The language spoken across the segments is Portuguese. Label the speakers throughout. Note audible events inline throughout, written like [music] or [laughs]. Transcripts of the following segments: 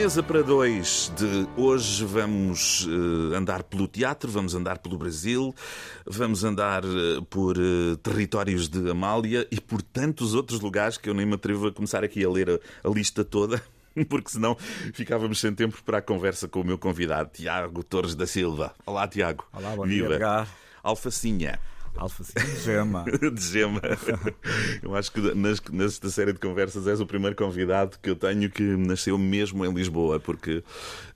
Speaker 1: Mesa para dois de hoje vamos eh, andar pelo teatro, vamos andar pelo Brasil, vamos andar eh, por eh, territórios de Amália e por tantos outros lugares que eu nem me atrevo a começar aqui a ler a, a lista toda. [laughs] Porque senão ficávamos sem tempo para a conversa com o meu convidado, Tiago Torres da Silva. Olá, Tiago.
Speaker 2: Olá, bom
Speaker 1: Viva.
Speaker 2: dia, Edgar.
Speaker 1: Alfacinha.
Speaker 2: Alfacinha de gema. [laughs]
Speaker 1: de gema. Eu acho que nas- nesta série de conversas és o primeiro convidado que eu tenho que nasceu mesmo em Lisboa, porque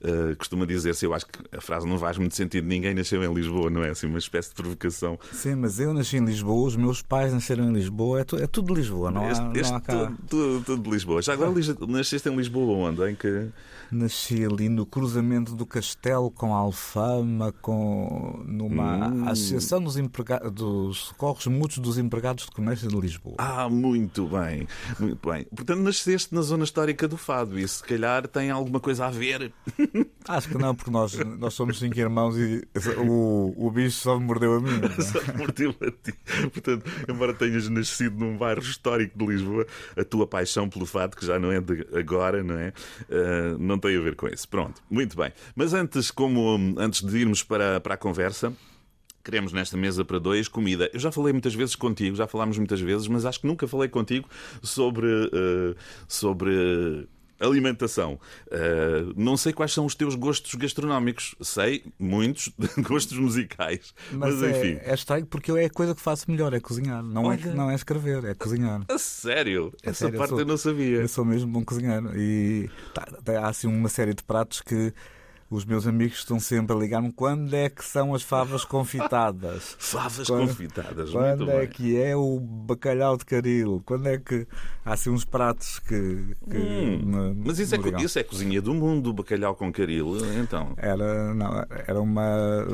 Speaker 1: eh, costuma dizer-se, eu acho que a frase não faz muito sentido, ninguém nasceu em Lisboa, não é? Assim, uma espécie de provocação.
Speaker 2: Sim, mas eu nasci em Lisboa, os meus pais nasceram em Lisboa, é, tu- é tudo de Lisboa, não há,
Speaker 1: este
Speaker 2: não
Speaker 1: este
Speaker 2: há cá.
Speaker 1: tudo, tudo- tudo de Lisboa. Já agora nasceste em Lisboa onde? Em que...
Speaker 2: Nasci ali no cruzamento do Castelo com a Alfama, com numa
Speaker 1: Hum.
Speaker 2: associação dos, emprega... dos socorros mútuos dos empregados de comércio de Lisboa.
Speaker 1: Ah, muito bem, muito bem. Portanto, nasceste na zona histórica do Fado e se calhar tem alguma coisa a ver. [laughs]
Speaker 2: Acho que não, porque nós, nós somos cinco irmãos e o, o bicho só me mordeu a mim. não é? [laughs]
Speaker 1: Só te mordeu a ti. Portanto, embora tenhas nascido num bairro histórico de Lisboa, a tua paixão pelo fado, que já não é de agora, não é? Ah, não tem a ver com isso. Pronto, muito bem. Mas antes, como antes de irmos para, para a conversa. Queremos nesta mesa para dois comida. Eu já falei muitas vezes contigo, já falámos muitas vezes, mas acho que nunca falei contigo sobre, ah, sobre alimentação. Ah, não sei quais são os teus gostos gastronómicos. Sei muitos [laughs] gostos musicais. Mas,
Speaker 2: Mas,
Speaker 1: enfim.
Speaker 2: é, é estranho porque eu é a coisa que faço melhor, é cozinhar. Não, é, não é escrever, é cozinhar.
Speaker 1: A sério? Essa
Speaker 2: sério, eu
Speaker 1: parte eu,
Speaker 2: sou-
Speaker 1: não sabia.
Speaker 2: Eu sou mesmo bom cozinheiro. E tá, tá, há assim uma série de pratos que os meus amigos estão sempre a ligar-me quando é que são as favas [laughs] confitadas.
Speaker 1: Favas
Speaker 2: Quando-
Speaker 1: confitadas, muito
Speaker 2: Quando é
Speaker 1: bem.
Speaker 2: que é o bacalhau de caril? Quando é que há assim uns pratos que. que
Speaker 1: Hum,
Speaker 2: me-
Speaker 1: Mas isso é,
Speaker 2: ligam.
Speaker 1: isso é cozinha do mundo, bacalhau com caril, então.
Speaker 2: Era, não, era uma.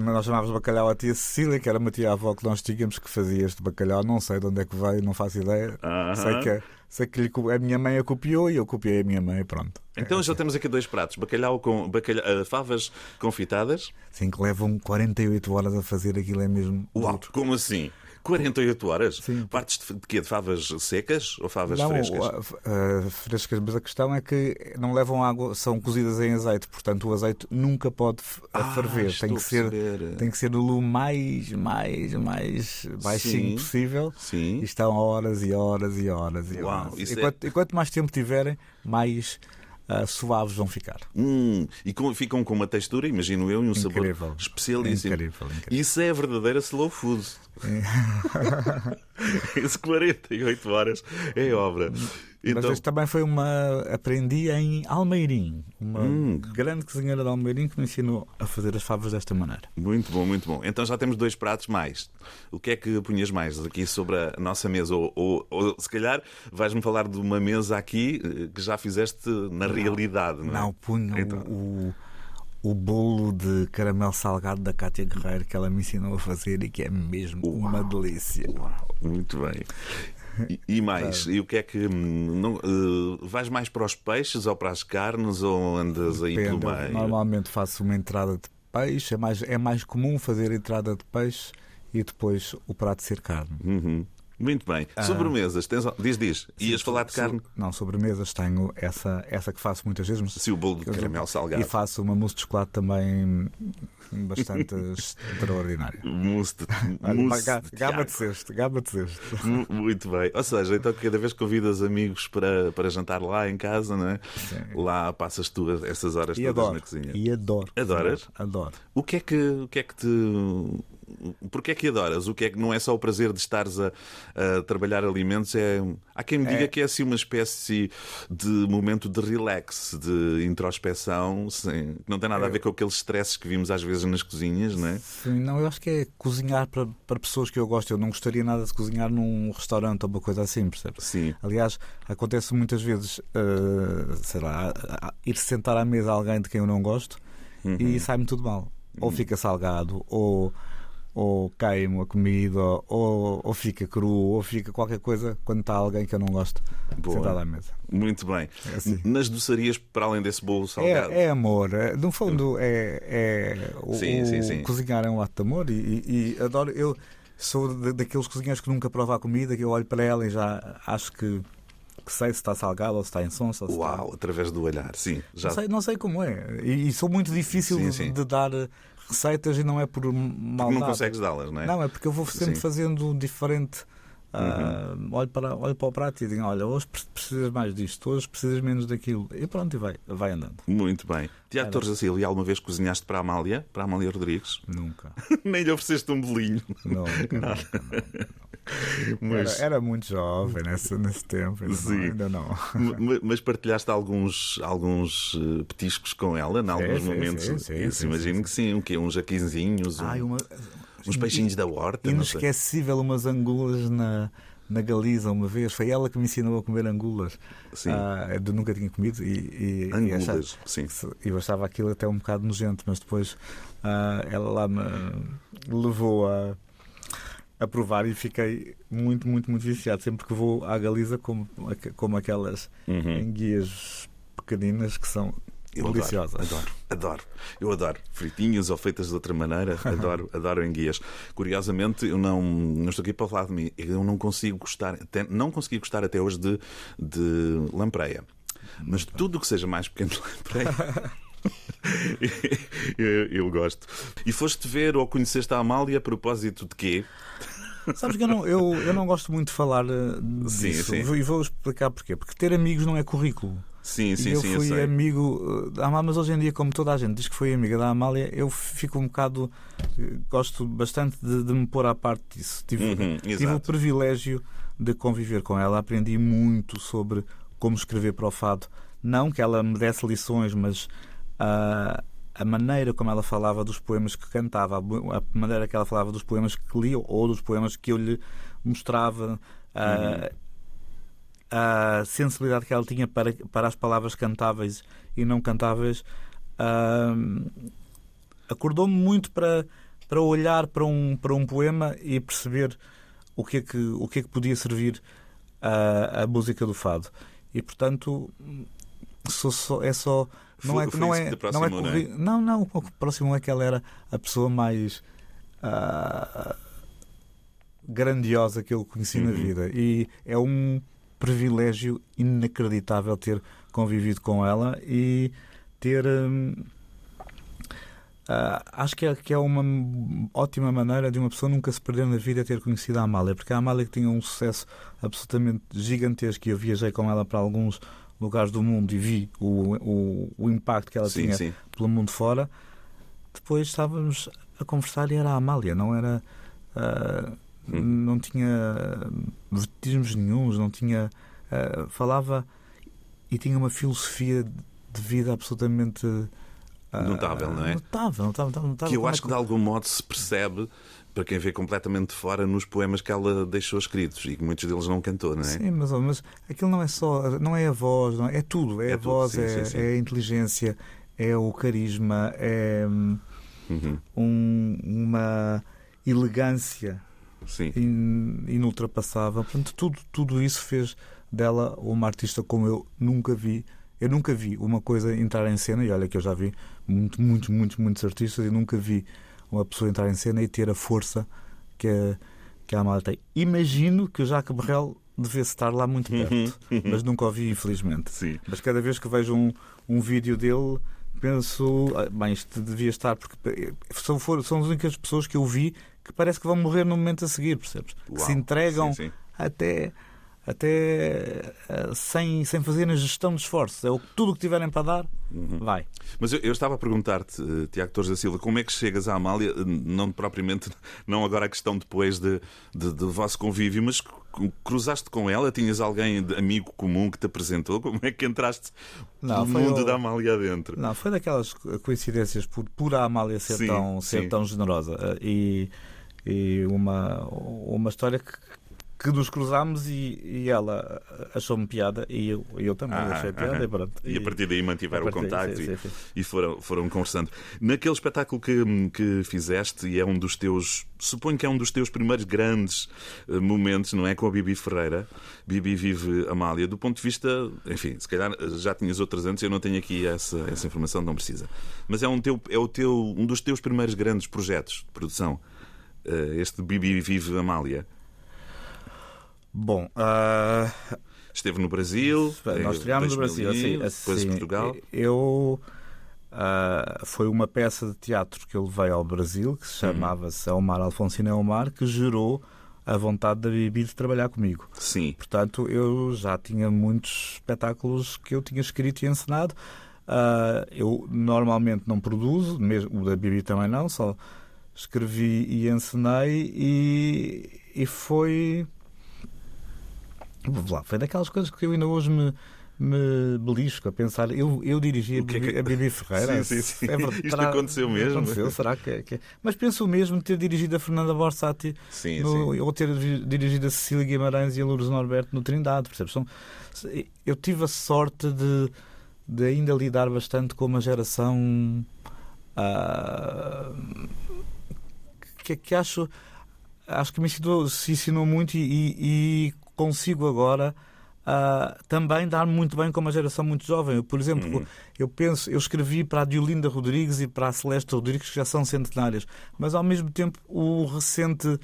Speaker 2: Nós chamávamos bacalhau a tia Cecília, que era uma tia-avó que nós tínhamos que fazia este bacalhau. Não sei de onde é que veio, não faço ideia.
Speaker 1: Aham.
Speaker 2: Sei que, sei que lhe a minha mãe a copiou e eu copiei a minha mãe. Pronto.
Speaker 1: Então já temos aqui dois pratos: bacalhau com bacalhau, ah, favas confitadas.
Speaker 2: Sim, que levam 48 horas a fazer aquilo, é mesmo.
Speaker 1: Uau, como assim? 48 horas?
Speaker 2: Sim.
Speaker 1: Partes de, de quê? De favas secas ou favas
Speaker 2: Não,
Speaker 1: frescas?
Speaker 2: a- frescas, mas a questão é que não levam água, são cozidas em azeite, portanto o azeite nunca pode
Speaker 1: Ah,
Speaker 2: ferver. Tem que, ser, tem que ser no lume mais, mais, mais baixinho
Speaker 1: Sim.
Speaker 2: possível.
Speaker 1: Sim.
Speaker 2: E estão horas e horas e horas e
Speaker 1: Uau,
Speaker 2: horas. E
Speaker 1: é-
Speaker 2: quanto, e quanto mais tempo tiverem, mais ah, suaves vão ficar.
Speaker 1: Hum, e com- ficam com uma textura, imagino eu, e um
Speaker 2: Incrível.
Speaker 1: sabor especialíssimo.
Speaker 2: Incrível, incrível.
Speaker 1: Isso é a verdadeira slow food. [laughs] Esse 48 horas é obra.
Speaker 2: Mas
Speaker 1: Então,
Speaker 2: este também foi uma. Aprendi em Almeirim, uma
Speaker 1: Hum.
Speaker 2: grande cozinheira de Almeirim que me ensinou a fazer as favas desta maneira.
Speaker 1: muito bom, muito bom. Então já temos dois pratos mais. O que é que punhas mais aqui sobre a nossa mesa? Ou, ou- ou, se calhar vais-me falar de uma mesa aqui eh, que já fizeste na realidade, não é?
Speaker 2: Não, punho
Speaker 1: Então.
Speaker 2: o, o bolo de caramelo salgado da Cátia Guerreiro que ela me ensinou a fazer e que é mesmo uma delícia.
Speaker 1: Uau, muito bem. E, e mais? E o que é que. hum, Não, eh, vais mais para os peixes ou para as carnes ou andas aí
Speaker 2: Depende,
Speaker 1: pelo
Speaker 2: eu
Speaker 1: meio?
Speaker 2: Normalmente faço uma entrada de peixe, é mais, é mais comum fazer entrada de peixe e depois o prato ser carne.
Speaker 1: Uhum. Muito bem.
Speaker 2: Ah.
Speaker 1: Sobremesas, tens... diz, diz. Ias falar de carne?
Speaker 2: Não, sobremesas tenho essa, essa que faço muitas vezes. mas-
Speaker 1: Se o bolo de caramelo salgado.
Speaker 2: E faço uma mousse de chocolate também bastante [laughs] extraordinária.
Speaker 1: Mousse de, [laughs]
Speaker 2: Olha,
Speaker 1: mousse
Speaker 2: ga-
Speaker 1: de
Speaker 2: Gaba
Speaker 1: Tiago.
Speaker 2: de cesto, gaba de cesto.
Speaker 1: Mu- Muito bem. Ou seja, então cada vez que convidas amigos para, para jantar lá em casa, não é?
Speaker 2: Sim.
Speaker 1: Lá passas tu essas horas
Speaker 2: E
Speaker 1: todas
Speaker 2: adoro.
Speaker 1: na cozinha.
Speaker 2: E adoro.
Speaker 1: Adoras?
Speaker 2: Adoro.
Speaker 1: O que é que, o que é que te. Porquê é que adoras? O que é que não é só o prazer de estares a, a trabalhar alimentos? É... Há quem me diga
Speaker 2: É.
Speaker 1: que é assim uma espécie de momento de relax, de introspeção, sem... não tem nada a ver com aqueles stresses que vimos às vezes nas cozinhas, não é?
Speaker 2: Sim, não, eu acho que é cozinhar para, para pessoas que eu gosto. Eu não gostaria nada de cozinhar num restaurante ou uma coisa assim, percebes?
Speaker 1: Sim.
Speaker 2: Aliás, acontece muitas vezes, eh, sei lá, ir sentar à mesa alguém de quem eu não gosto
Speaker 1: Uhum.
Speaker 2: e sai-me tudo mal. Ou fica salgado, ou, ou cai-me a comida, ou, ou fica cru, ou fica qualquer coisa quando está alguém que eu não gosto
Speaker 1: Boa.
Speaker 2: sentado à mesa.
Speaker 1: Muito bem.
Speaker 2: É assim.
Speaker 1: Nas doçarias, para além desse bolo salgado.
Speaker 2: É, é amor. É, No fundo, é, é o,
Speaker 1: Sim, sim,
Speaker 2: o
Speaker 1: sim.
Speaker 2: cozinhar é um ato de amor e, e- adoro. Eu sou da- daqueles cozinheiros que nunca prova a comida, que eu olho para ela e já acho que, que sei se está salgado ou se está em som. Se está...
Speaker 1: Uau, através do olhar, sim. Já
Speaker 2: Não sei, não sei como é. E, e sou muito difícil
Speaker 1: Sim, sim.
Speaker 2: de dar receitas e não é por
Speaker 1: Porque
Speaker 2: maldade.
Speaker 1: não consegues dá-las, não é?
Speaker 2: Não, é porque eu vou sempre
Speaker 1: Sim.
Speaker 2: fazendo diferente. Ah, olho, para, olho para o prato e digo: Olha, hoje pre- precisas mais disto, hoje precisas menos daquilo. E pronto, e vai, vai andando.
Speaker 1: Muito bem. Tiago. Torres da Silva, alguma vez cozinhaste para a Amália? Para a Amália Rodrigues?
Speaker 2: Nunca. [laughs]
Speaker 1: Nem lhe ofereceste um bolinho.
Speaker 2: Nunca. nunca, nunca. [laughs]
Speaker 1: Mas,
Speaker 2: Era, era muito jovem nesse, nesse tempo. Ainda
Speaker 1: Sim.
Speaker 2: não. Ainda não. [laughs]
Speaker 1: ma- mas partilhaste alguns, alguns eh, petiscos com ela, em alguns
Speaker 2: sim,
Speaker 1: momentos?
Speaker 2: sim, sim, sim,
Speaker 1: imagino que sim. O quê? Uns jaquinzinhos, um-
Speaker 2: Ai, uma,
Speaker 1: uns peixinhos da horta.
Speaker 2: inesquecível, umas angulas na, na Galiza uma vez. Foi ela que me ensinou a comer angulas.
Speaker 1: Sim.
Speaker 2: Ah, eu nunca tinha comido e, e, e achava-
Speaker 1: Angulas, sim.
Speaker 2: e eu achava aquilo até um bocado nojento, mas depois ah, ela lá me levou a, a provar e fiquei muito, muito, muito viciado. Sempre que vou à Galiza, como, como aquelas
Speaker 1: Uhum.
Speaker 2: enguias pequeninas que são
Speaker 1: Eu adoro,
Speaker 2: deliciosas.
Speaker 1: Adoro, adoro. Eu adoro. Fritinhas ou feitas de outra maneira. [laughs] Adoro, adoro enguias. Curiosamente, eu não, não estou aqui para falar de mim. Eu não consigo gostar, até, não consegui gostar até hoje de, de lampreia. Mas tudo o que seja mais pequeno de lampreia. [laughs] eu, eu gosto. E foste ver ou conheceste a Amália a propósito de quê?
Speaker 2: Sabes que eu não, eu, eu não gosto muito de falar eh,
Speaker 1: Sim,
Speaker 2: disso.
Speaker 1: sim.
Speaker 2: E vou explicar porquê. Porque ter amigos não é currículo.
Speaker 1: Sim, sim,
Speaker 2: e eu
Speaker 1: sim, eu
Speaker 2: fui amigo eh, da Amália, mas hoje em dia, como toda a gente diz que foi amiga da Amália, eu fico um bocado. eh, Gosto bastante de, de me pôr à parte disso. Tive,
Speaker 1: Uhum,
Speaker 2: tive o privilégio de conviver com ela, aprendi muito sobre como escrever para o fado. Não que ela me desse lições, mas ah, a maneira como ela falava dos poemas que cantava, a a maneira que ela falava dos poemas que lia ou dos poemas que eu lhe mostrava. ah, a sensibilidade que ela tinha para, para as palavras cantáveis e não cantáveis ah, acordou-me muito para, para olhar para um, para um poema e perceber o que é que, o que, é que podia servir a, a música do fado. E portanto sou só- é só. Não
Speaker 1: Foi-
Speaker 2: é,
Speaker 1: foi
Speaker 2: não, é, não, é
Speaker 1: não é?
Speaker 2: não, não, o que aproximou é que ela era a pessoa mais ah, grandiosa que eu conheci na
Speaker 1: Uhum.
Speaker 2: vida. E é um privilégio inacreditável ter convivido com ela e ter. hum, ah, acho que é, que é uma ótima maneira de uma pessoa nunca se perder na vida ter conhecido a Amália, porque a Amália tinha um sucesso absolutamente gigantesco e eu viajei com ela para alguns lugares do mundo e vi o, o, o impacto que ela
Speaker 1: Sim,
Speaker 2: tinha
Speaker 1: sim.
Speaker 2: pelo mundo fora. Depois estávamos a conversar e era a Amália, não era. ah,
Speaker 1: Hum.
Speaker 2: Não tinha vetismos nenhums, não tinha. ah, falava e tinha uma filosofia de vida absolutamente. ah,
Speaker 1: Notável, não é?
Speaker 2: Notável, notável, notável.
Speaker 1: Que eu
Speaker 2: é
Speaker 1: acho que de algum modo se percebe, para quem vê completamente de fora, nos poemas que ela deixou escritos e que muitos deles não cantou, não é?
Speaker 2: Sim, mas, mas aquilo não é só, não é a voz, não é, é tudo. É,
Speaker 1: É
Speaker 2: a
Speaker 1: tudo,
Speaker 2: voz,
Speaker 1: sim,
Speaker 2: é,
Speaker 1: sim, sim.
Speaker 2: é a inteligência, é o carisma, é hum,
Speaker 1: Uhum.
Speaker 2: um- uma elegância
Speaker 1: Sim.
Speaker 2: in- inultrapassável. Portanto, tudo, tudo isso fez dela uma artista como eu nunca vi. Eu nunca vi uma coisa entrar em cena, e olha que eu já vi muito, muitos, muitos, muitos artistas, e nunca vi uma pessoa entrar em cena e ter a força que a, que a Amália tem. Imagino que o Jacques Berrel devesse estar lá muito [laughs] perto, mas nunca o vi, infelizmente.
Speaker 1: Sim.
Speaker 2: Mas cada vez que vejo um, um vídeo dele, penso, "Ah, bem, isto devia estar, porque eh, são, são as únicas pessoas que eu vi que parece que vão morrer no momento a seguir, percebes? Que
Speaker 1: Uau.
Speaker 2: se entregam
Speaker 1: Sim, sim.
Speaker 2: até, até eh, sem, sem fazerem gestão de esforços. É o, tudo o que tiverem para dar,
Speaker 1: Uhum.
Speaker 2: vai.
Speaker 1: Mas eu, eu estava a perguntar-te, eh, Tiago Torres da Silva, como é que chegas à Amália, não propriamente, [laughs] não agora a questão depois de, de- do vosso convívio, mas cru- cruzaste com ela? Tinhas alguém de amigo comum que te apresentou? Como é que entraste no mundo
Speaker 2: o-
Speaker 1: da Amália adentro?
Speaker 2: Não, foi daquelas coincidências por, por a Amália ser,
Speaker 1: Sim,
Speaker 2: tão, ser
Speaker 1: sim.
Speaker 2: tão generosa eh, e, e uma, uma história que, que nos cruzámos e, e ela achou-me piada e eu, eu também
Speaker 1: Ah,
Speaker 2: achei piada
Speaker 1: aham.
Speaker 2: e pronto.
Speaker 1: E a partir daí mantiveram o
Speaker 2: partir daí,
Speaker 1: contacto
Speaker 2: sim,
Speaker 1: e,
Speaker 2: sim, sim.
Speaker 1: e foram, foram conversando. Naquele espetáculo que, que fizeste, e é um dos teus, suponho que é um dos teus primeiros grandes eh, momentos, não é? Com a Bibi Ferreira. Bibi vive Amália. Do ponto de vista, enfim, se calhar eh, já tinhas outras antes, eu não tenho aqui essa, essa informação, não precisa. Mas é, um, teu, é o teu, um dos teus primeiros grandes projetos de produção. eh, Este Bibi Vive Amália.
Speaker 2: Bom, ah,
Speaker 1: Esteve no Brasil. em
Speaker 2: nós estreámos no Brasil,
Speaker 1: 2001,
Speaker 2: assim,
Speaker 1: depois
Speaker 2: assim,
Speaker 1: Portugal.
Speaker 2: Eu ah, foi uma peça de teatro que eu levei ao Brasil que se
Speaker 1: Uhum.
Speaker 2: chamava-se Elmar Alfonsino Elmar, que gerou a vontade da Bibi de trabalhar comigo.
Speaker 1: Sim.
Speaker 2: Portanto, eu já tinha muitos espetáculos que eu tinha escrito e encenado. Ah, eu normalmente não produzo, mesmo o da Bibi também não, só escrevi e encenei e, e foi. Lá, foi daquelas coisas que eu ainda hoje me, me belisco a pensar. Eu, eu dirigi a
Speaker 1: O que é
Speaker 2: Bibi,
Speaker 1: que-
Speaker 2: a Bibi [laughs] Ferreira.
Speaker 1: Sim, sim, sim.
Speaker 2: É verdade,
Speaker 1: Isto
Speaker 2: terá-
Speaker 1: aconteceu mesmo?
Speaker 2: Aconteceu, será que é, que é? Mas penso mesmo ter dirigido a Fernanda Borsati
Speaker 1: Sim,
Speaker 2: no-
Speaker 1: sim.
Speaker 2: ou ter dirigido a Cecília Guimarães e a Lourdes Norberto no Trindade, percebes? São- eu tive a sorte de, de ainda lidar bastante com uma geração ah, que, que acho acho que me ensinou, se ensinou muito e, e- e consigo agora ah, também dar muito bem com uma geração muito jovem. Eu, por exemplo,
Speaker 1: Uhum.
Speaker 2: eu penso, eu escrevi para a Diolinda Rodrigues e para a Celeste Rodrigues, que já são centenárias, mas ao mesmo tempo o recente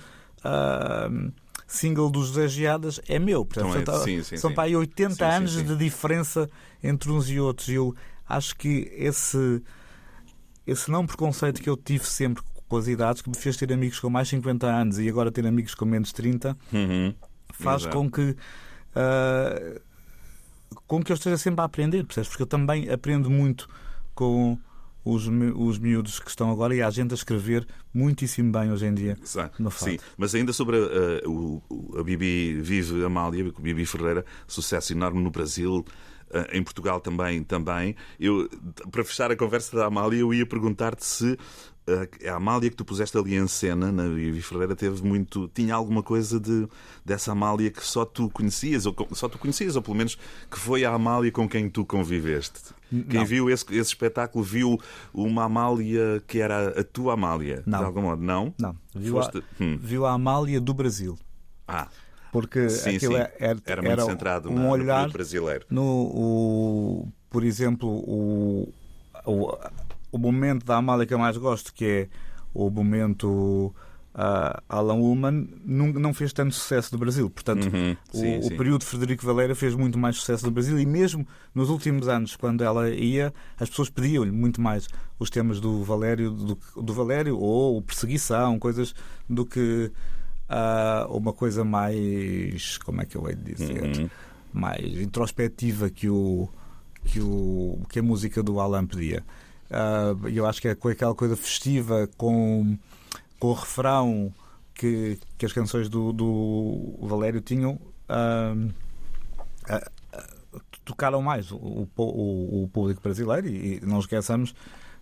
Speaker 2: ah, single dos José Geadas é meu. Portanto,
Speaker 1: Então é- sim, sim,
Speaker 2: são
Speaker 1: sim.
Speaker 2: para aí 80
Speaker 1: Sim,
Speaker 2: anos de diferença entre uns e outros. E eu acho que esse, esse não preconceito que eu tive sempre com as idades, que me fez ter amigos com mais 50 anos e agora ter amigos com menos 30,
Speaker 1: Uhum.
Speaker 2: Faz
Speaker 1: Exato.
Speaker 2: com que ah, com que eu esteja sempre a aprender, percebes? Porque eu também aprendo muito com os, os miúdos que estão agora e há gente a escrever muitíssimo bem hoje em dia.
Speaker 1: Exato.
Speaker 2: No
Speaker 1: Sim, mas ainda sobre a, a- o- o- a Bibi Vive Amália, com Bibi Ferreira, sucesso enorme no Brasil, eh, em Portugal também. também. Eu, para fechar a conversa da Amália, eu ia perguntar-te se eh, a Amália que tu puseste ali em cena, na Bibi Ferreira, teve muito. tinha alguma coisa de, dessa Amália que só tu conhecias, ou só tu conhecias, ou pelo menos que foi a Amália com quem tu conviveste. Quem
Speaker 2: Não.
Speaker 1: viu esse, esse espetáculo viu uma Amália que era a tua Amália,
Speaker 2: Não.
Speaker 1: de algum modo, não?
Speaker 2: Não, viu, a,
Speaker 1: Foste- Hum.
Speaker 2: viu a Amália do Brasil.
Speaker 1: Ah,
Speaker 2: Porque
Speaker 1: sim,
Speaker 2: aquilo
Speaker 1: sim.
Speaker 2: é- era,
Speaker 1: Era muito centrado
Speaker 2: um
Speaker 1: na- no
Speaker 2: olhar
Speaker 1: período brasileiro.
Speaker 2: no, o- por exemplo, o, o, o momento da Amália que eu mais gosto, que é o momento ah, Alan Ullman, não, não fez tanto sucesso no Brasil. Portanto,
Speaker 1: Uhum.
Speaker 2: o,
Speaker 1: Sim,
Speaker 2: o
Speaker 1: sim.
Speaker 2: período Frederico Valério fez muito mais sucesso no Brasil e mesmo nos últimos anos, quando ela ia, as pessoas pediam-lhe muito mais os temas do Valério, do, do Valério ou Perseguição, coisas do que ah, uma coisa mais, como é que eu hei de dizer,
Speaker 1: Uhum.
Speaker 2: mais introspectiva que o que o que a música do Alan pedia. Ah, eu acho que é com aquela coisa festiva com com o refrão que, que as canções do, do Valério tinham ah, ah, tocaram mais o, o- o público brasileiro e, e não esqueçamos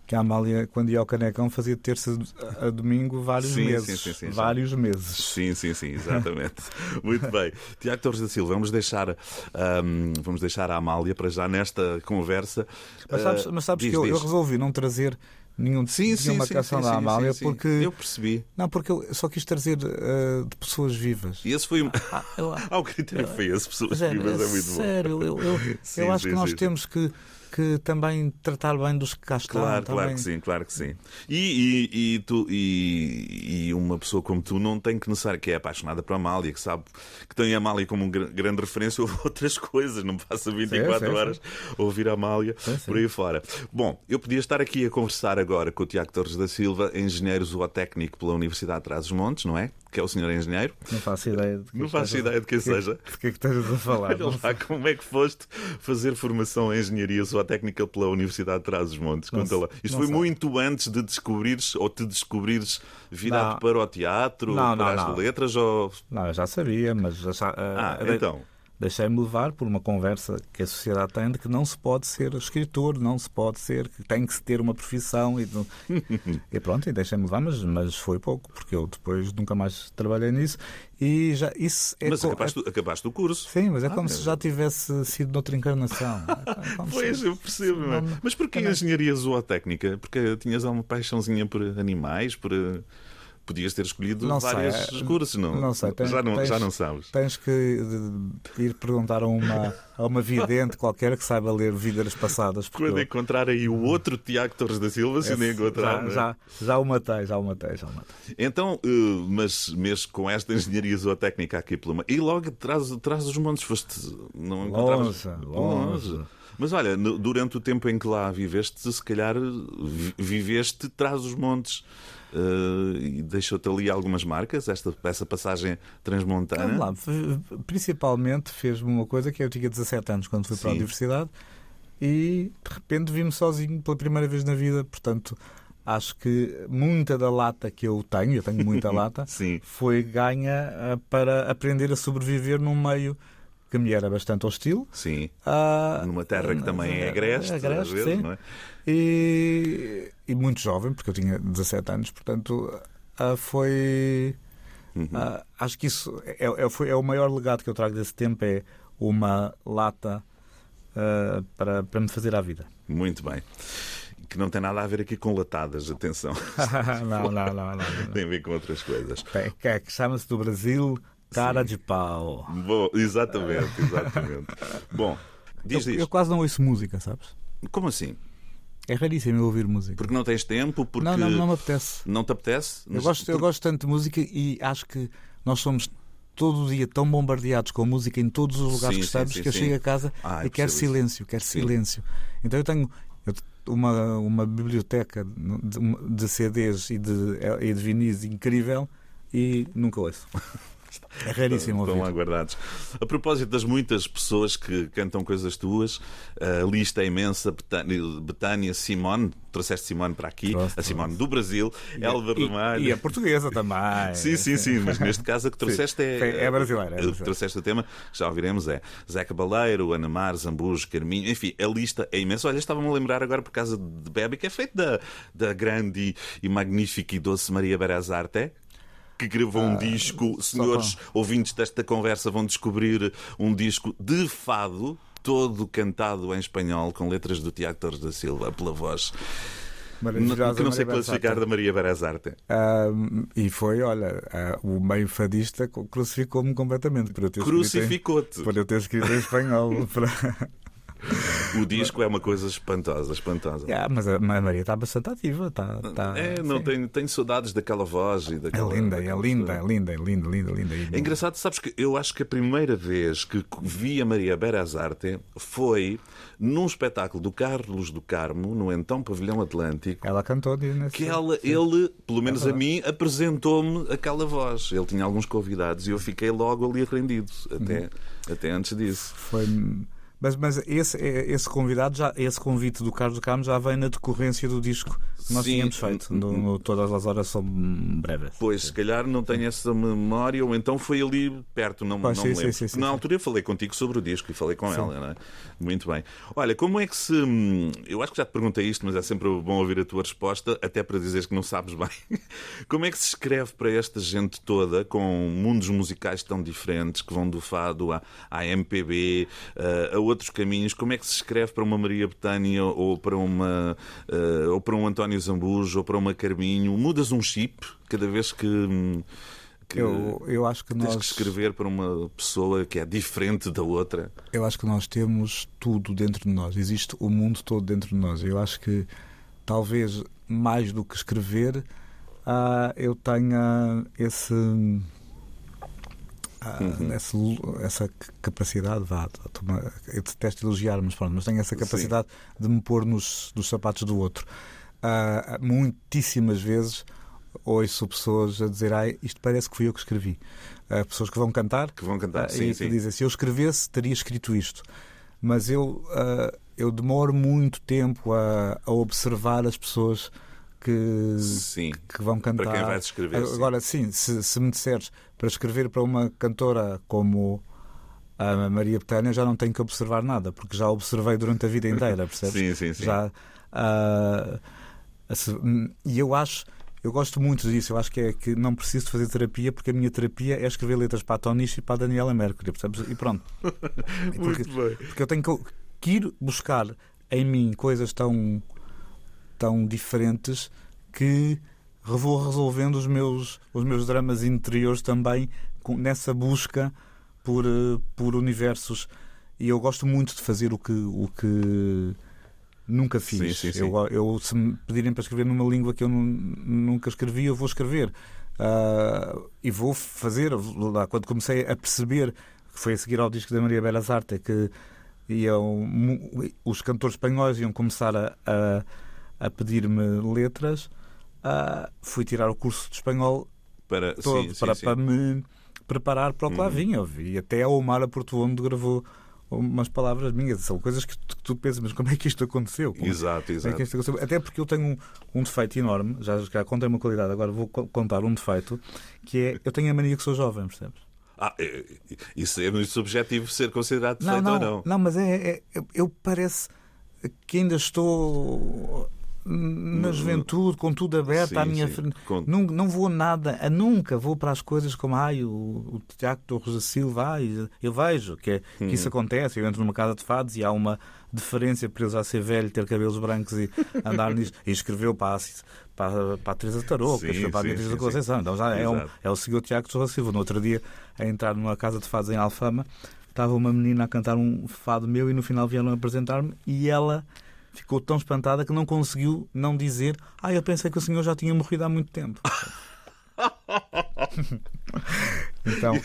Speaker 2: que a Amália, quando ia ao Canecão, fazia de terça a domingo vários
Speaker 1: Sim,
Speaker 2: meses.
Speaker 1: sim, sim,
Speaker 2: vários meses.
Speaker 1: Sim, sim, sim, exatamente. [laughs] Muito bem. Tiago Torres da Silva, vamos deixar, ahm, vamos deixar a Amália para já nesta conversa.
Speaker 2: Mas sabes,
Speaker 1: Ah,
Speaker 2: mas sabes
Speaker 1: diz,
Speaker 2: que eu, eu resolvi não trazer nenhum,
Speaker 1: Sim,
Speaker 2: nenhuma
Speaker 1: sim,
Speaker 2: canção da Amália
Speaker 1: sim, sim.
Speaker 2: porque
Speaker 1: Eu percebi.
Speaker 2: não porque eu só quis trazer eh, de pessoas vivas.
Speaker 1: E esse foi. o-
Speaker 2: Ah, eu- [laughs]
Speaker 1: Ah, o critério foi esse, pessoas
Speaker 2: Mas é,
Speaker 1: vivas, é muito bom.
Speaker 2: sério, eu, eu, eu acho que nós temos que, que também tratar bem dos que cá estão.
Speaker 1: Claro,
Speaker 2: também.
Speaker 1: claro que sim, claro que sim. E, e, e tu, e, e uma pessoa como tu não tem que necessariamente que é apaixonada por Amália, que sabe que tem a Amália como um gra- grande referência [laughs] ou outras coisas, não passa 24
Speaker 2: Sim, sim,
Speaker 1: horas a ouvir a Amália
Speaker 2: Sim, sim.
Speaker 1: por aí fora. Bom, eu podia estar aqui a conversar agora com o Tiago Torres da Silva, engenheiro zootécnico pela Universidade de Trás-os-Montes, não é? Que é o senhor engenheiro.
Speaker 2: Não faço ideia de que
Speaker 1: Não faço ideia de quem
Speaker 2: que-
Speaker 1: seja.
Speaker 2: De que é que estás a falar?
Speaker 1: Olha lá, como é que foste fazer formação em engenharia zootécnica pela Universidade de Trás-os-Montes? Conta lá. Isto foi
Speaker 2: sei.
Speaker 1: muito antes de descobrires ou te descobrires virado
Speaker 2: Não.
Speaker 1: para o teatro,
Speaker 2: Não,
Speaker 1: para
Speaker 2: não,
Speaker 1: as letras ou.
Speaker 2: Não, eu já sabia, mas já,
Speaker 1: Ah,
Speaker 2: eh,
Speaker 1: então.
Speaker 2: Deixei-me levar por uma conversa que a sociedade tem de que não se pode ser escritor, não se pode ser, que tem que se ter uma profissão e, [laughs] e pronto, e deixei-me levar, mas, mas foi pouco, porque eu depois nunca mais trabalhei nisso e já isso é
Speaker 1: Mas acabaste, acabaste o curso.
Speaker 2: Sim, mas é
Speaker 1: Ah,
Speaker 2: como
Speaker 1: é.
Speaker 2: se já tivesse sido noutra encarnação. É [laughs]
Speaker 1: Pois,
Speaker 2: se-
Speaker 1: eu percebo. não é?
Speaker 2: Não-
Speaker 1: Mas porquê
Speaker 2: não-
Speaker 1: engenharia zootécnica? Porque tinhas uma paixãõzinha por animais, por... Podias ter escolhido
Speaker 2: Não sei,
Speaker 1: vários
Speaker 2: eh,
Speaker 1: cursos, não?
Speaker 2: não sei, tens-
Speaker 1: já, não,
Speaker 2: tens-
Speaker 1: já não sabes.
Speaker 2: Tens que eh, ir perguntar a uma, a uma vidente qualquer que saiba ler vidas passadas.
Speaker 1: Quando
Speaker 2: eu-
Speaker 1: encontrar aí o outro Tiago Torres da Silva, se nem encontrar.
Speaker 2: já,
Speaker 1: é?
Speaker 2: já, já o matei, já o matei, já o matei.
Speaker 1: Então, eh, mas mesmo com esta engenharia zootécnica aqui pela ma- E logo traz, traz os montes, foste. Não encontravas.
Speaker 2: Longe, longe.
Speaker 1: Mas olha, durante o tempo em que lá viveste, se calhar vi- viveste traz os montes. e deixou-te ali algumas marcas, esta, essa passagem transmontana.
Speaker 2: Lá, principalmente fez-me uma coisa que eu tinha 17 anos quando fui para a
Speaker 1: Sim.
Speaker 2: universidade e de repente vi-me sozinho pela primeira vez na vida. Portanto, acho que muita da lata que eu tenho, eu tenho muita [laughs] lata,
Speaker 1: Sim.
Speaker 2: foi ganha ah, para aprender a sobreviver num meio que me era bastante hostil.
Speaker 1: Sim.
Speaker 2: Ah,
Speaker 1: Numa terra que também é agreste, às
Speaker 2: agreste,
Speaker 1: vezes,
Speaker 2: sim.
Speaker 1: não é?
Speaker 2: E, e muito jovem, porque eu tinha 17 anos, portanto, ah, foi.
Speaker 1: Uhum.
Speaker 2: ah, acho que isso é, é, foi, é o maior legado que eu trago desse tempo: é uma lata ah, para, para me fazer à vida.
Speaker 1: Muito bem. Que não tem nada a ver aqui com latadas, atenção. [laughs]
Speaker 2: não, não, não, não.
Speaker 1: tem a ver com outras coisas.
Speaker 2: É que chama-se do Brasil cara de pau.
Speaker 1: Bom, exatamente, exatamente. Bom, diz
Speaker 2: Eu,
Speaker 1: diz.
Speaker 2: eu quase não ouço música, sabes?
Speaker 1: Como assim?
Speaker 2: É raríssimo eu ouvir música.
Speaker 1: Porque não tens tempo? Porque
Speaker 2: Não, não, não me apetece.
Speaker 1: não te apetece?
Speaker 2: Eu
Speaker 1: Mas
Speaker 2: gosto, eu gosto tanto de música e acho que nós somos todo o dia tão bombardeados com música em todos os lugares
Speaker 1: Sim,
Speaker 2: que
Speaker 1: sim,
Speaker 2: estamos
Speaker 1: sim,
Speaker 2: que eu
Speaker 1: sim.
Speaker 2: chego a casa
Speaker 1: Ah, eu
Speaker 2: e quero silêncio, quero
Speaker 1: Sim.
Speaker 2: silêncio. Então eu tenho uma, uma biblioteca de, de CDs e de, e de vinis incrível e nunca ouço. [laughs] É raríssimo
Speaker 1: Estão lá
Speaker 2: ouvir.
Speaker 1: guardados. A propósito das muitas pessoas que cantam coisas tuas, a lista é imensa. Betânia, Simone, trouxeste Simone para aqui,
Speaker 2: Trouxe,
Speaker 1: a Simone do Brasil, Elva
Speaker 2: E,
Speaker 1: Ramalho.
Speaker 2: e a portuguesa também. [laughs]
Speaker 1: Sim, sim, sim, mas neste caso a que trouxeste
Speaker 2: Sim,
Speaker 1: é.
Speaker 2: é brasileira, é
Speaker 1: a que
Speaker 2: brasileira.
Speaker 1: trouxeste o tema, que já ouviremos, é Zé Cabaleiro, Ana Mar, Zambujo, Carminho, enfim, a lista é imensa. Olha, estava-me a lembrar agora por causa de Bebe, que é feito da, da grande e magnífica e doce Maria Berazarte. Que gravou um disco, senhores ouvintes desta conversa vão descobrir um disco de fado, todo cantado em espanhol, com letras do Tiago Torres da Silva, pela voz,
Speaker 2: Maravilhosa
Speaker 1: que não sei
Speaker 2: Maria
Speaker 1: classificar da Maria Berazarte.
Speaker 2: Ah, e foi, olha, ah, o meio fadista crucificou-me completamente por eu ter escrito em-
Speaker 1: Crucificou-te.
Speaker 2: por eu ter escrito em espanhol. [laughs] para- [laughs]
Speaker 1: O disco é uma coisa espantosa, espantosa.
Speaker 2: Ah, mas a Maria está bastante ativa. Está, está,
Speaker 1: É, não
Speaker 2: sim.
Speaker 1: tenho, tenho saudades daquela voz e
Speaker 2: É
Speaker 1: daquela.
Speaker 2: linda, é
Speaker 1: daquela
Speaker 2: linda, é linda, é linda, linda, linda.
Speaker 1: É engraçado, sabes que eu acho que a primeira vez que vi a Maria Berazarte foi num espetáculo do Carlos do Carmo, no então Pavilhão Atlântico,
Speaker 2: Ela cantou nesse
Speaker 1: que ela, ele, pelo menos a mim, apresentou-me aquela voz. Ele tinha alguns convidados e eu fiquei logo ali rendido, até, até antes disso.
Speaker 2: Foi. Mas, mas esse, esse convidado, já, esse convite do Carlos Carmo já vem na decorrência do disco que nós
Speaker 1: Sim.
Speaker 2: tínhamos feito. No, no Todas as Horas São Breves.
Speaker 1: Pois, se calhar não tenho essa memória, ou então foi ali perto, não,
Speaker 2: Pois,
Speaker 1: não
Speaker 2: sim,
Speaker 1: me lembro.
Speaker 2: sim, sim,
Speaker 1: Na altura eu falei contigo sobre o disco e falei com ela, não é? Muito bem. Olha, como é que se. hum, Eu acho que já te perguntei isto, mas é sempre bom ouvir a tua resposta, até para dizeres que não sabes [laughs] bem. Como é que se escreve para esta gente toda, com mundos musicais tão diferentes, que vão do fado à, à MPB, eh, a outros caminhos? Como é que se escreve para uma Maria Betânia ou para, uma, eh, ou para um António Zambujo ou para uma Carminho? Mudas um chip cada vez que. que
Speaker 2: Eu, eu acho que
Speaker 1: Tens
Speaker 2: nós.
Speaker 1: que escrever para uma pessoa que é diferente da outra.
Speaker 2: Eu acho que nós temos tudo dentro de nós. Existe o mundo todo dentro de nós. Eu acho que talvez mais do que escrever, ah, eu tenha esse. ah, lu- essa c- capacidade, vá, toma- eu detesto elogiar, mas pronto, mas tenho essa capacidade de me pôr nos, nos sapatos do outro. Ah, muitíssimas vezes ouço pessoas a dizer ai, isto parece que fui eu que escrevi. Ah, pessoas que vão cantar
Speaker 1: Que vão cantar,
Speaker 2: ah,
Speaker 1: sim,
Speaker 2: e
Speaker 1: sim.
Speaker 2: dizem se eu escrevesse teria escrito isto. Mas eu, ah, eu demoro muito tempo a, a observar as pessoas que,
Speaker 1: Sim.
Speaker 2: que vão cantar.
Speaker 1: Para quem vais escrever.
Speaker 2: Agora, sim, se, se me disseres para escrever para uma cantora como A Maria Betânia já não tenho que observar nada, porque já observei durante a vida inteira, [laughs] percebes?
Speaker 1: Sim, sim, sim.
Speaker 2: Já, ah, e eu acho, eu gosto muito disso. Eu acho que é que não preciso fazer terapia, porque a minha terapia é escrever letras para a Tonish e para a Daniela Mercury, percebes? E pronto. [laughs]
Speaker 1: Muito
Speaker 2: porque,
Speaker 1: bem.
Speaker 2: porque eu tenho que, que ir buscar em mim coisas tão, tão diferentes que vou resolvendo os meus, os meus dramas interiores também nessa busca por, eh, por universos. E eu gosto muito de fazer o que, o que nunca fiz.
Speaker 1: Sim, sim, sim.
Speaker 2: Eu, eu, se me pedirem para escrever numa língua que eu nu- nunca escrevi, eu vou escrever. Ah, e vou fazer. Lá, quando comecei a perceber, que foi a seguir ao disco da Maria Belas Arte, que iam, os cantores espanhóis iam começar a, a, a pedir-me letras, ah, fui tirar o curso de espanhol
Speaker 1: Para,
Speaker 2: todo para, para me preparar para o que lá
Speaker 1: Uhum.
Speaker 2: vinha. Eu vi até a Omar Portuondo gravou umas palavras minhas. São coisas que tu, que tu pensas, mas como é que isto aconteceu? Como-
Speaker 1: Exato,
Speaker 2: é
Speaker 1: exato.
Speaker 2: que isto aconteceu? Até porque eu tenho um, um defeito enorme, já, já contei uma qualidade, agora vou co- contar um defeito, que é eu tenho a mania que sou jovem, percebes?
Speaker 1: Ah, é- isso é muito subjetivo ser considerado
Speaker 2: Não,
Speaker 1: defeito
Speaker 2: não,
Speaker 1: ou não.
Speaker 2: não, mas é, é- eu parece que ainda estou na juventude, com tudo aberto
Speaker 1: Sim,
Speaker 2: à minha
Speaker 1: sim.
Speaker 2: frente.
Speaker 1: Com-
Speaker 2: Não, não vou nada, a nunca vou para as coisas como ai, o, o Tiago Torres da Silva, ai, eu vejo que, é- que isso acontece. Eu entro numa casa de fados e há uma deferência por ele já ser velho, ter cabelos brancos e [laughs] andar nisso. E escreveu para a, para, para a Teresa Tarouca,
Speaker 1: Sim,
Speaker 2: escreveu para a Beatriz da Conceição. Então já é, um, é o senhor Tiago Torres da Silva. No outro dia, a entrar numa casa de fados em Alfama, estava uma menina a cantar um fado meu e no final vieram apresentar-me e ela ficou tão espantada que não conseguiu não dizer ah, eu pensei que o senhor já tinha morrido há muito tempo. [laughs] então,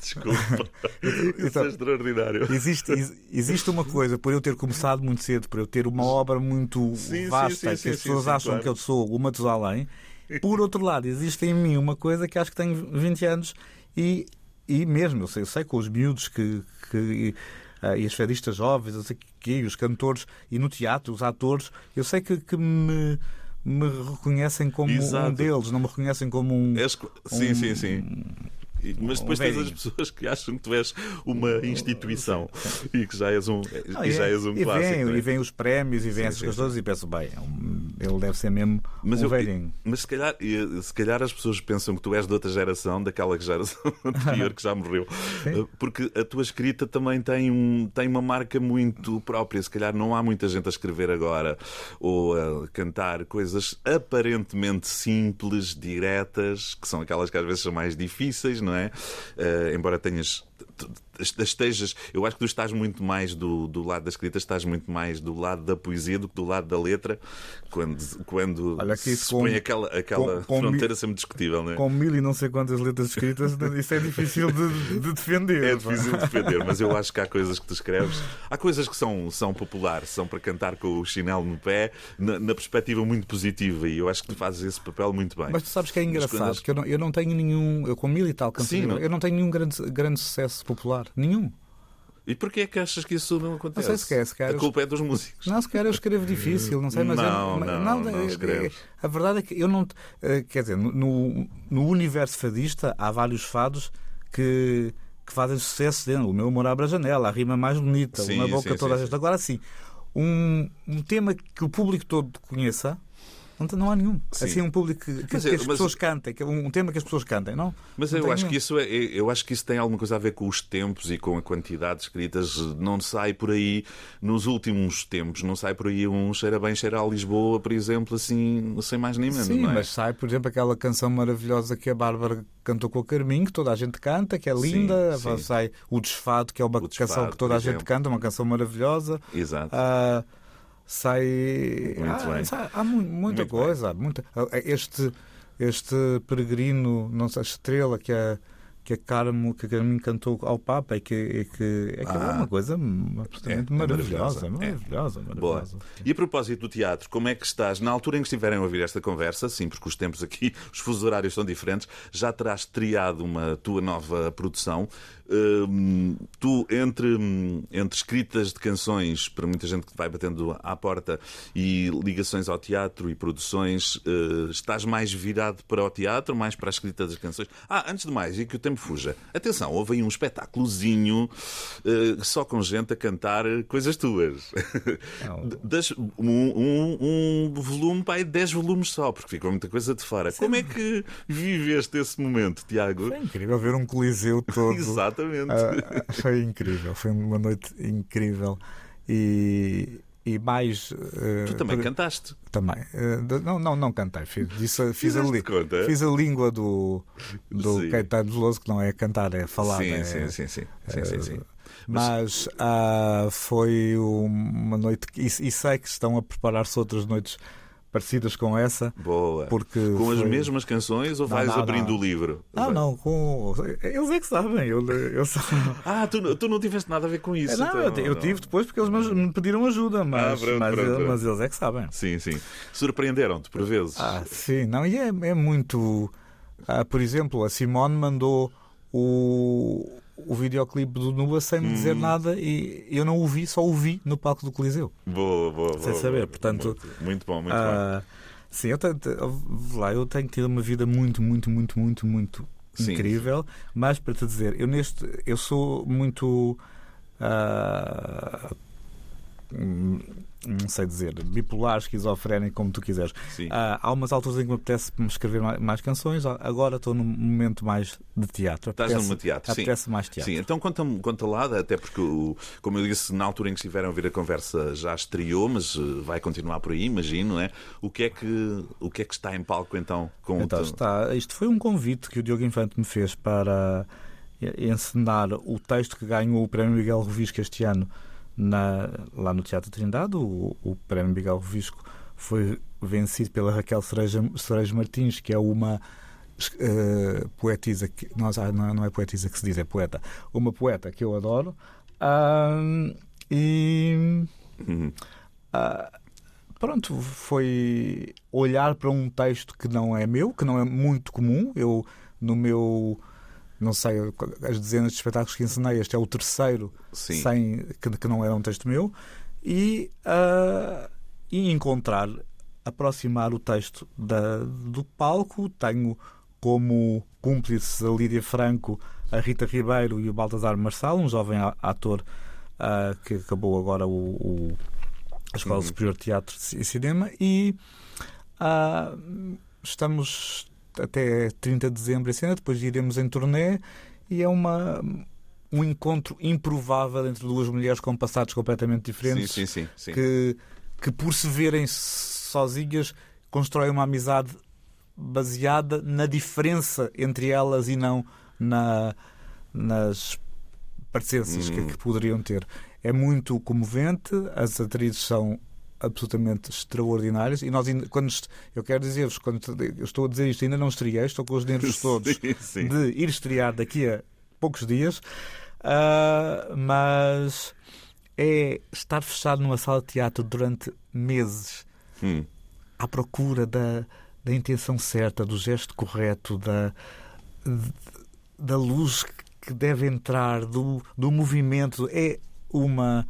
Speaker 1: Desculpa. [laughs] Isso
Speaker 2: Então-
Speaker 1: é extraordinário.
Speaker 2: existe, ex- existe uma coisa, por eu ter começado muito cedo, por eu ter uma obra muito
Speaker 1: Sim,
Speaker 2: vasta,
Speaker 1: sim,
Speaker 2: que
Speaker 1: sim,
Speaker 2: as
Speaker 1: sim,
Speaker 2: pessoas acham
Speaker 1: claro.
Speaker 2: que eu sou o Matusalém, por outro lado, existe em mim uma coisa que acho que tenho 20 anos e, e mesmo, eu sei, eu sei com os miúdos que, que ah, e as fadistas jovens, eu sei que, e os cantores e no teatro, os atores, eu sei que, que me, me reconhecem como um
Speaker 1: Exato.
Speaker 2: deles, não me reconhecem como um.
Speaker 1: Sim,
Speaker 2: um-
Speaker 1: sim, sim. Mas depois
Speaker 2: um
Speaker 1: tens as pessoas que acham que tu és uma instituição e que já és um,
Speaker 2: Não,
Speaker 1: e já és um
Speaker 2: e
Speaker 1: clássico.
Speaker 2: vem,
Speaker 1: é?
Speaker 2: e vem os prémios e vem
Speaker 1: Sim,
Speaker 2: essas
Speaker 1: sim,
Speaker 2: coisas e penso, bem, é ele deve ser mesmo
Speaker 1: Mas,
Speaker 2: um
Speaker 1: eu-
Speaker 2: velhinho.
Speaker 1: mas se, calhar, se calhar as pessoas pensam que tu és de outra geração, daquela geração [laughs] anterior que já morreu.
Speaker 2: Sim.
Speaker 1: Uh, Porque a tua escrita também tem, um, tem uma marca muito própria. Se calhar não há muita gente a escrever agora ou a cantar coisas aparentemente simples, diretas, que são aquelas que às vezes são mais difíceis, não é? Uh, embora tenhas. Estejas, eu acho que tu estás muito mais do, do lado da escrita, estás muito mais do lado da poesia do que do lado da letra, quando, quando
Speaker 2: Olha que
Speaker 1: se
Speaker 2: com-
Speaker 1: põe aquela, aquela
Speaker 2: com- com
Speaker 1: fronteira
Speaker 2: mi-
Speaker 1: sempre discutível, não é?
Speaker 2: Com mil e não sei quantas letras escritas, [laughs] isso é difícil de, de defender.
Speaker 1: É
Speaker 2: pá.
Speaker 1: difícil de defender, mas eu acho que há [laughs] coisas que tu escreves. Há coisas que são, são populares, são para cantar com o chinelo no pé, na, na perspectiva muito positiva, e eu acho que tu fazes esse papel muito bem.
Speaker 2: Mas tu sabes que é engraçado, que eu não, eu não tenho nenhum. Eu com mil e tal canções, eu não tenho nenhum grande, grande sucesso popular. Nenhum.
Speaker 1: E porquê é que achas que isso não acontece?
Speaker 2: sei se quer, se quer.
Speaker 1: A culpa é dos músicos.
Speaker 2: Não, se calhar eu escrevo difícil, não sei, mas.
Speaker 1: Não,
Speaker 2: eu, mas-
Speaker 1: não, não
Speaker 2: é- é-. A verdade é que eu não. eh, Quer dizer, no, no universo fadista há vários fados que, que fazem sucesso dentro. O meu amor abre a janela, a rima mais bonita,
Speaker 1: Sim,
Speaker 2: uma boca
Speaker 1: sim,
Speaker 2: toda a
Speaker 1: sim,
Speaker 2: gente. Agora sim, um, um tema que o público todo conheça. Não, não há nenhum.
Speaker 1: Sim.
Speaker 2: Assim, um público que, que-
Speaker 1: Mas
Speaker 2: que
Speaker 1: é-
Speaker 2: as
Speaker 1: mas-
Speaker 2: pessoas cantem, que é um tema que as pessoas cantem, não?
Speaker 1: Mas
Speaker 2: Não
Speaker 1: eu acho, que isso é, eu acho que isso tem alguma coisa a ver com os tempos e com a quantidade de escritas. Não sai por aí, nos últimos tempos, não sai por aí um cheira bem, cheira a Lisboa, por exemplo, assim, sem mais nem menos.
Speaker 2: Sim,
Speaker 1: não é?
Speaker 2: mas sai, por exemplo, aquela canção maravilhosa que a Bárbara cantou com o Carminho, que toda a gente canta, que é
Speaker 1: Sim,
Speaker 2: linda.
Speaker 1: sim.
Speaker 2: Sai o Desfado, que é uma
Speaker 1: Desfado,
Speaker 2: canção que toda a gente canta, uma canção maravilhosa.
Speaker 1: Exato.
Speaker 2: Ah, sai.
Speaker 1: Muito
Speaker 2: ah,
Speaker 1: bem.
Speaker 2: sai- há mu- muita
Speaker 1: Muito
Speaker 2: coisa. há Muita... ah, Este, este peregrino, não sei, estrela que a. Que a Carmo, que a Carminho cantou ao Papa e que, e que, é, que é
Speaker 1: Ah.
Speaker 2: uma coisa absolutamente
Speaker 1: É, é
Speaker 2: maravilhosa,
Speaker 1: maravilhosa.
Speaker 2: maravilhosa, maravilhosa.
Speaker 1: E a propósito do teatro, como é que estás? Na altura em que estiverem a ouvir esta conversa, sim, porque os tempos aqui, [laughs] os fusos horários são diferentes, já terás triado uma tua nova produção. Hum, tu, entre, entre escritas de canções, para muita gente que vai batendo à porta, e ligações ao teatro e produções, eh, estás mais virado para o teatro, mais para a escrita das canções? Ah, antes de mais, e que o tempo fuja. Atenção, houve aí um espetáculozinho eh, só com gente a cantar coisas tuas. Das- [laughs] um, um, um volume, pai, 10 volumes só, porque ficou muita coisa de fora. Como é que viveste esse momento, Tiago?
Speaker 2: Foi incrível ver um coliseu todo. [laughs]
Speaker 1: Exatamente.
Speaker 2: Ah, foi incrível, foi uma noite incrível. E, e mais. eh,
Speaker 1: tu também cantaste.
Speaker 2: Também. Eh, de- não, não, não cantei. Fiz, disse- fiz, a,
Speaker 1: conta?
Speaker 2: fiz a língua do, do
Speaker 1: Sim.
Speaker 2: Caetano Veloso, que não é cantar, é falar.
Speaker 1: sim,
Speaker 2: é-
Speaker 1: sim, sim, sim, sim, sim, sim.
Speaker 2: Mas ah, foi uma noite. E, e sei que estão a preparar-se outras noites parecidas com essa.
Speaker 1: Boa.
Speaker 2: Porque
Speaker 1: Com as
Speaker 2: foi-
Speaker 1: mesmas canções ou
Speaker 2: Não,
Speaker 1: vais
Speaker 2: não,
Speaker 1: abrindo
Speaker 2: não.
Speaker 1: o livro?
Speaker 2: Não, não, com. Eles é que sabem. Eu, eu só... [laughs]
Speaker 1: Ah, tu, tu não tiveste nada a ver com isso.
Speaker 2: não,
Speaker 1: então,
Speaker 2: eu, eu tive depois porque eles me- pediram ajuda, mas,
Speaker 1: pronto,
Speaker 2: mas,
Speaker 1: pronto, pronto.
Speaker 2: mas eles é que sabem.
Speaker 1: Sim, sim. Surpreenderam-te por vezes.
Speaker 2: Ah, sim, não, e é, é muito. ah, por exemplo, a Simone mandou o videoclipe do Nua sem me
Speaker 1: Hum.
Speaker 2: dizer nada e eu não o vi, só o vi no palco do Coliseu.
Speaker 1: Boa, boa, boa.
Speaker 2: Sem saber,
Speaker 1: boa.
Speaker 2: portanto,
Speaker 1: Muito, muito bom, muito bom.
Speaker 2: Ah, sim, eu tenho, lá, eu tenho tido uma vida muito, muito, muito, muito, muito
Speaker 1: Sim.
Speaker 2: incrível, mas para te dizer, eu neste eu sou muito hum, não sei dizer, bipolar, esquizofrénico, como tu quiseres.
Speaker 1: Sim.
Speaker 2: Ah, há umas alturas em que me apetece escrever mais, mais canções, agora estou num momento mais de teatro.
Speaker 1: Estás
Speaker 2: Apetece-
Speaker 1: numa teatro, sim.
Speaker 2: Apetece mais teatro.
Speaker 1: Sim, então conta-me conta lá, até porque, como eu disse, na altura em que estiveram a ouvir a conversa já estreou, mas eh, vai continuar por aí, imagino, não é? O que é que, o que, é que está em palco então com
Speaker 2: Então
Speaker 1: o teu-
Speaker 2: está, isto foi um convite que o Diogo Infante me fez para encenar o texto que ganhou o Prémio Miguel Rovisco este ano na- lá no Teatro Trindade. O, o Prémio Miguel Rovisco foi vencido pela Raquel Cereja, Cerejo Martins, que é uma eh, poetisa que ah, não, não é poetisa que se diz, é poeta, uma poeta que eu adoro. Ahm, e ah, pronto, foi olhar para um texto que não é meu, que não é muito comum. Eu, no meu, não sei, as dezenas de espetáculos que ensinei, este é o terceiro
Speaker 1: Sim.
Speaker 2: sem, que, que não era um texto meu, e, ah, e encontrar, aproximar o texto da, do palco. Tenho como cúmplices a Lídia Franco, a Rita Ribeiro e o Baltasar Marçal, um jovem ator ah, que acabou agora o, o- a Escola
Speaker 1: Uhum.
Speaker 2: Superior de Teatro e Cinema, e ah, estamos até 30 de dezembro em cena, depois iremos em turnê e é uma um encontro improvável entre duas mulheres com passados completamente diferentes
Speaker 1: sim, sim. sim.
Speaker 2: que, que por se verem sozinhas constroem uma amizade baseada na diferença entre elas e não na, nas parecências que,
Speaker 1: Hum.
Speaker 2: que poderiam ter. É muito comovente, as atrizes são absolutamente extraordinárias e nós ainda- quando eu quero dizer-vos quando eu estou a dizer isto ainda não estreiei estou com os nervos [laughs] todos
Speaker 1: Sim, sim.
Speaker 2: de ir estrear daqui a poucos dias, ah, mas é estar fechado numa sala de teatro durante meses
Speaker 1: Hum.
Speaker 2: à procura da, da intenção certa, do gesto correto, da, da luz que deve entrar, do, do movimento. É uma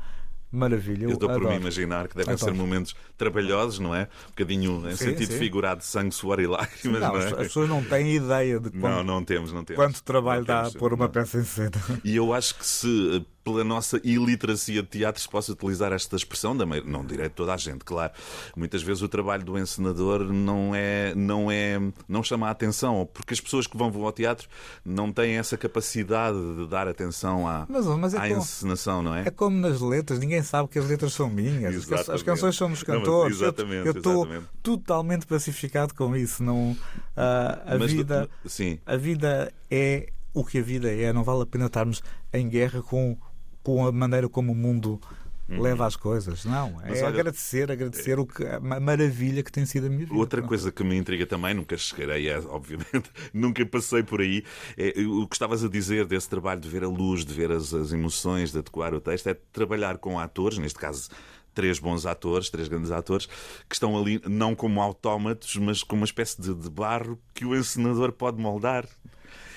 Speaker 2: maravilha.
Speaker 1: Eu estou por me
Speaker 2: adoro.
Speaker 1: imaginar que devem
Speaker 2: Adoro.
Speaker 1: ser momentos trabalhosos, não é? Um bocadinho em
Speaker 2: Sim,
Speaker 1: sentido
Speaker 2: sim.
Speaker 1: figurado de sangue, suor e lágrimas,
Speaker 2: Não,
Speaker 1: não,
Speaker 2: as,
Speaker 1: é?
Speaker 2: as pessoas não têm ideia de
Speaker 1: Não,
Speaker 2: quanto,
Speaker 1: não temos, não temos.
Speaker 2: quanto trabalho
Speaker 1: Não
Speaker 2: dá
Speaker 1: temos,
Speaker 2: pôr uma
Speaker 1: não.
Speaker 2: peça em cena.
Speaker 1: E eu acho que se, eh, pela nossa iliteracia de teatro, se possa utilizar esta expressão, da não direi de toda a gente, claro. Muitas vezes o trabalho do encenador não é, não é, não chama a atenção, porque as pessoas que vão ao teatro não têm essa capacidade de dar atenção à,
Speaker 2: Mas, mas é
Speaker 1: à
Speaker 2: como-
Speaker 1: encenação, não é?
Speaker 2: É como nas letras, ninguém sabe que as letras são minhas. As, canções são dos
Speaker 1: Não,
Speaker 2: cantores. Eu-
Speaker 1: exatamente,
Speaker 2: eu estou totalmente pacificado com isso. Não, ah, a,
Speaker 1: Mas,
Speaker 2: vida,
Speaker 1: sim,
Speaker 2: a vida é o que a vida é. Não vale a pena estarmos em guerra com, com a maneira como o mundo leva as coisas. Não,
Speaker 1: Uhum. Mas
Speaker 2: é
Speaker 1: olha-
Speaker 2: agradecer, agradecer o que, a ma- maravilha que tem sido a minha vida.
Speaker 1: Outra coisa que me intriga também, nunca chegarei a, obviamente, [laughs] nunca passei por aí, é o que estavas a dizer desse trabalho de ver a luz, de ver as, as emoções, de adequar o texto, é trabalhar com atores, neste caso três bons atores, três grandes atores, que estão ali não como autómatos, mas como uma espécie de, de barro que o encenador pode moldar.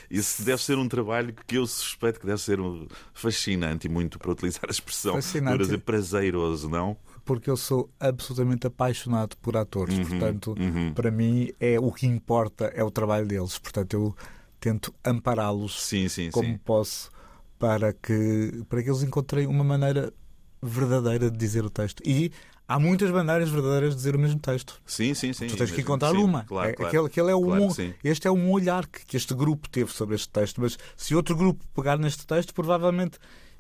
Speaker 1: Isso deve ser um trabalho que eu suspeito que deve ser um fascinante e muito para utilizar a expressão
Speaker 2: Fascinante.
Speaker 1: para dizer prazeroso, não?
Speaker 2: Porque eu sou absolutamente apaixonado por atores.
Speaker 1: Uhum,
Speaker 2: Portanto,
Speaker 1: uhum.
Speaker 2: para mim, é o que importa é o trabalho deles. Portanto, eu tento ampará-los
Speaker 1: Sim, sim,
Speaker 2: como
Speaker 1: sim.
Speaker 2: posso para que, para que eles encontrem uma maneira verdadeira de dizer o texto. E há muitas maneiras verdadeiras de dizer o mesmo texto.
Speaker 1: Sim, sim, sim.
Speaker 2: tu tens que encontrar
Speaker 1: sim,
Speaker 2: uma.
Speaker 1: Claro,
Speaker 2: É-
Speaker 1: claro.
Speaker 2: aquele, aquele é um,
Speaker 1: Claro
Speaker 2: este é um olhar que, que este grupo teve sobre este texto. Mas se outro grupo pegar neste texto, provavelmente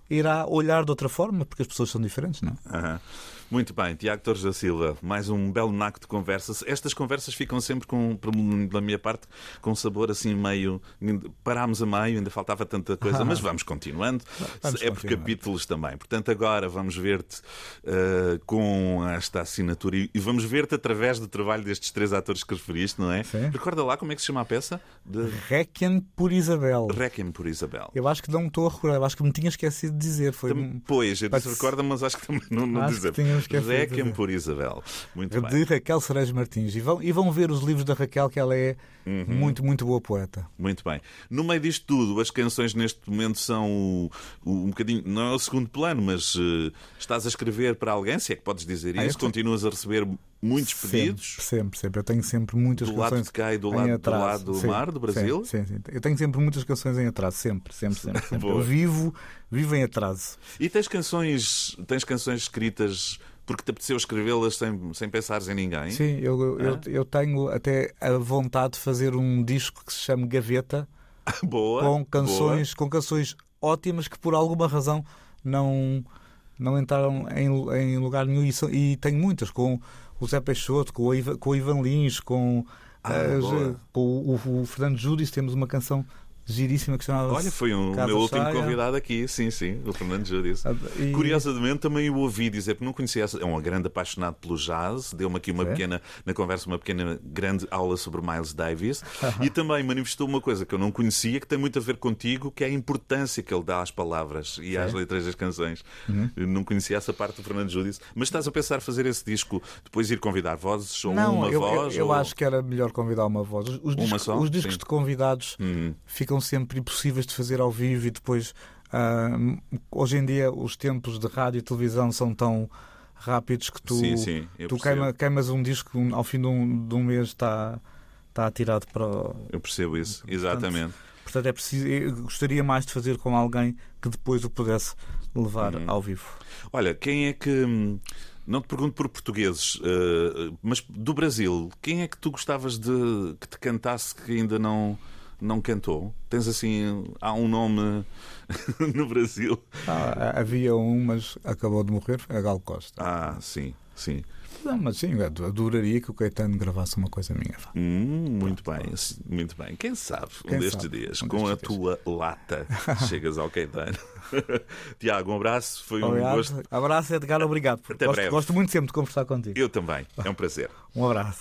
Speaker 2: irá olhar de outra forma, porque as pessoas são diferentes, não? é?
Speaker 1: Muito bem, Tiago Torres da Silva, mais um belo naco de conversas. Estas conversas ficam sempre com, da minha parte, com um sabor assim meio. Parámos a meio, ainda faltava tanta coisa, mas [laughs] vamos continuando.
Speaker 2: Vamos
Speaker 1: é por
Speaker 2: continuar.
Speaker 1: capítulos também. Portanto, agora vamos ver-te eh, com esta assinatura e, vamos ver-te através do trabalho destes três atores que referiste, não é?
Speaker 2: Sim.
Speaker 1: Recorda lá como é que se chama a peça? De
Speaker 2: Requiem por Isabel.
Speaker 1: Requiem por Isabel.
Speaker 2: Eu acho que não estou a recordar, eu acho que me tinha esquecido de dizer. Foi
Speaker 1: Pois, eu disse
Speaker 2: Pode-
Speaker 1: recorda, mas acho que também não, não
Speaker 2: Acho que de
Speaker 1: Requiem
Speaker 2: dizer.
Speaker 1: por Isabel. Muito bem.
Speaker 2: de Raquel Cerejo Martins. E vão, e vão ver os livros da Raquel, que ela é
Speaker 1: Uhum.
Speaker 2: muito, muito boa poeta.
Speaker 1: Muito bem. No meio disto tudo, as canções neste momento são o- o- um bocadinho, não é o segundo plano, mas eh, estás a escrever para alguém, se é que podes dizer
Speaker 2: Ah,
Speaker 1: isso, continuas a receber muitos pedidos
Speaker 2: Sempre, sempre, sempre. Eu tenho sempre muitas
Speaker 1: do lado
Speaker 2: canções
Speaker 1: de cá e do lado, do lado do
Speaker 2: Sim,
Speaker 1: mar, do Brasil.
Speaker 2: Sim, sim, sim. Eu tenho sempre muitas canções em atraso, sempre, sempre, sempre. sempre.
Speaker 1: Boa.
Speaker 2: Eu vivo, vivo em atraso.
Speaker 1: E tens canções, tens canções escritas porque te apeteceu escrevê-las sem, sem pensares em ninguém?
Speaker 2: Sim, eu, eu, eu, eu tenho até a vontade de fazer um disco que se chama Gaveta, [laughs]
Speaker 1: boa.
Speaker 2: com canções, com canções ótimas que por alguma razão não, não entraram em, em lugar nenhum e, e tenho muitas com o Zé Peixoto, com o Ivan, com o Ivan Lins, com,
Speaker 1: Ah,
Speaker 2: as-
Speaker 1: boa.
Speaker 2: com o, o Fernando Júdice, temos uma canção giríssima que se chamava
Speaker 1: Olha, foi um, meu último convidado aqui, sim, sim, o Fernando Júdice.
Speaker 2: Ah, e-
Speaker 1: Curiosamente, também o ouvi dizer, porque não conhecia essa. É um grande apaixonado pelo jazz, deu-me aqui uma
Speaker 2: É?
Speaker 1: pequena, na conversa, uma pequena grande aula sobre Miles Davis [laughs] e também manifestou uma coisa que eu não conhecia, que tem muito a ver contigo, que é a importância que ele dá às palavras e às letras das canções.
Speaker 2: Uhum.
Speaker 1: Eu não conhecia essa parte do Fernando Júdice. Mas estás a pensar fazer esse disco, depois ir convidar vozes ou
Speaker 2: Não,
Speaker 1: uma
Speaker 2: eu, eu-
Speaker 1: voz?
Speaker 2: eu
Speaker 1: ou...
Speaker 2: acho que era melhor convidar uma voz. Os, os discos,
Speaker 1: só?
Speaker 2: os discos
Speaker 1: Sim.
Speaker 2: de convidados
Speaker 1: Hum.
Speaker 2: ficam sempre impossíveis de fazer ao vivo e depois ah, hoje em dia os tempos de rádio e televisão são tão rápidos que tu,
Speaker 1: Sim, sim,
Speaker 2: tu queima- queimas um disco ao fim de um, de um mês está, está atirado para o...
Speaker 1: Eu percebo isso, exatamente.
Speaker 2: Portanto, é preciso, gostaria mais de fazer com alguém que depois o pudesse levar
Speaker 1: Uhum.
Speaker 2: ao vivo.
Speaker 1: Olha, quem é que. hum, Não te pergunto por portugueses, eh, mas do Brasil, quem é que tu gostavas de que te cantasse que ainda não, não cantou? Tens assim. Há um nome [laughs] no Brasil?
Speaker 2: Ah, havia um, mas acabou de morrer, a Gal Costa.
Speaker 1: Ah, sim, sim.
Speaker 2: Não, mas sim, adoraria que o Caetano gravasse uma coisa minha.
Speaker 1: Hum, muito bem, sim, muito bem. Quem sabe, um
Speaker 2: Quem
Speaker 1: destes
Speaker 2: sabe,
Speaker 1: dias,
Speaker 2: um
Speaker 1: com a
Speaker 2: destes
Speaker 1: tua lata, [laughs] chegas ao Caetano. [laughs] Tiago, um abraço, foi um
Speaker 2: Obrigado.
Speaker 1: gosto.
Speaker 2: Abraço, Edgar, obrigado.
Speaker 1: Até
Speaker 2: gosto,
Speaker 1: breve.
Speaker 2: gosto muito sempre de conversar contigo.
Speaker 1: Eu também, é um prazer.
Speaker 2: Um abraço.